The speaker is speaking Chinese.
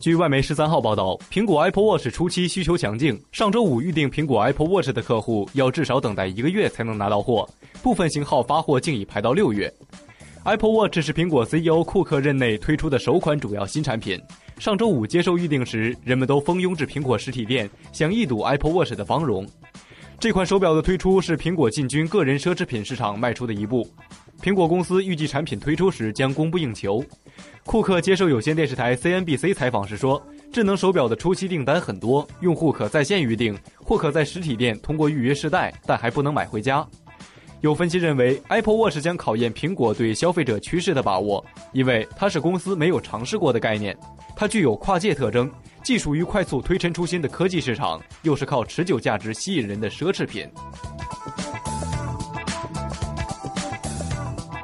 据外媒十三号报道，苹果 Apple Watch 初期需求强劲，上周五预定苹果 Apple Watch 的客户要至少等待一个月才能拿到货，部分型号发货竟已排到六月。Apple Watch 是苹果 CEO 库克任内推出的首款主要新产品。上周五接受预定时，人们都蜂拥至苹果实体店，想一睹 Apple Watch 的芳容。这款手表的推出是苹果进军个人奢侈品市场迈出的一步。苹果公司预计产品推出时将供不应求。库克接受有线电视台 CNBC 采访时说：“智能手表的初期订单很多，用户可在线预订，或可在实体店通过预约试戴，但还不能买回家。”有分析认为，Apple Watch 将考验苹果对消费者趋势的把握，因为它是公司没有尝试过的概念，它具有跨界特征，既属于快速推陈出新的科技市场，又是靠持久价值吸引人的奢侈品。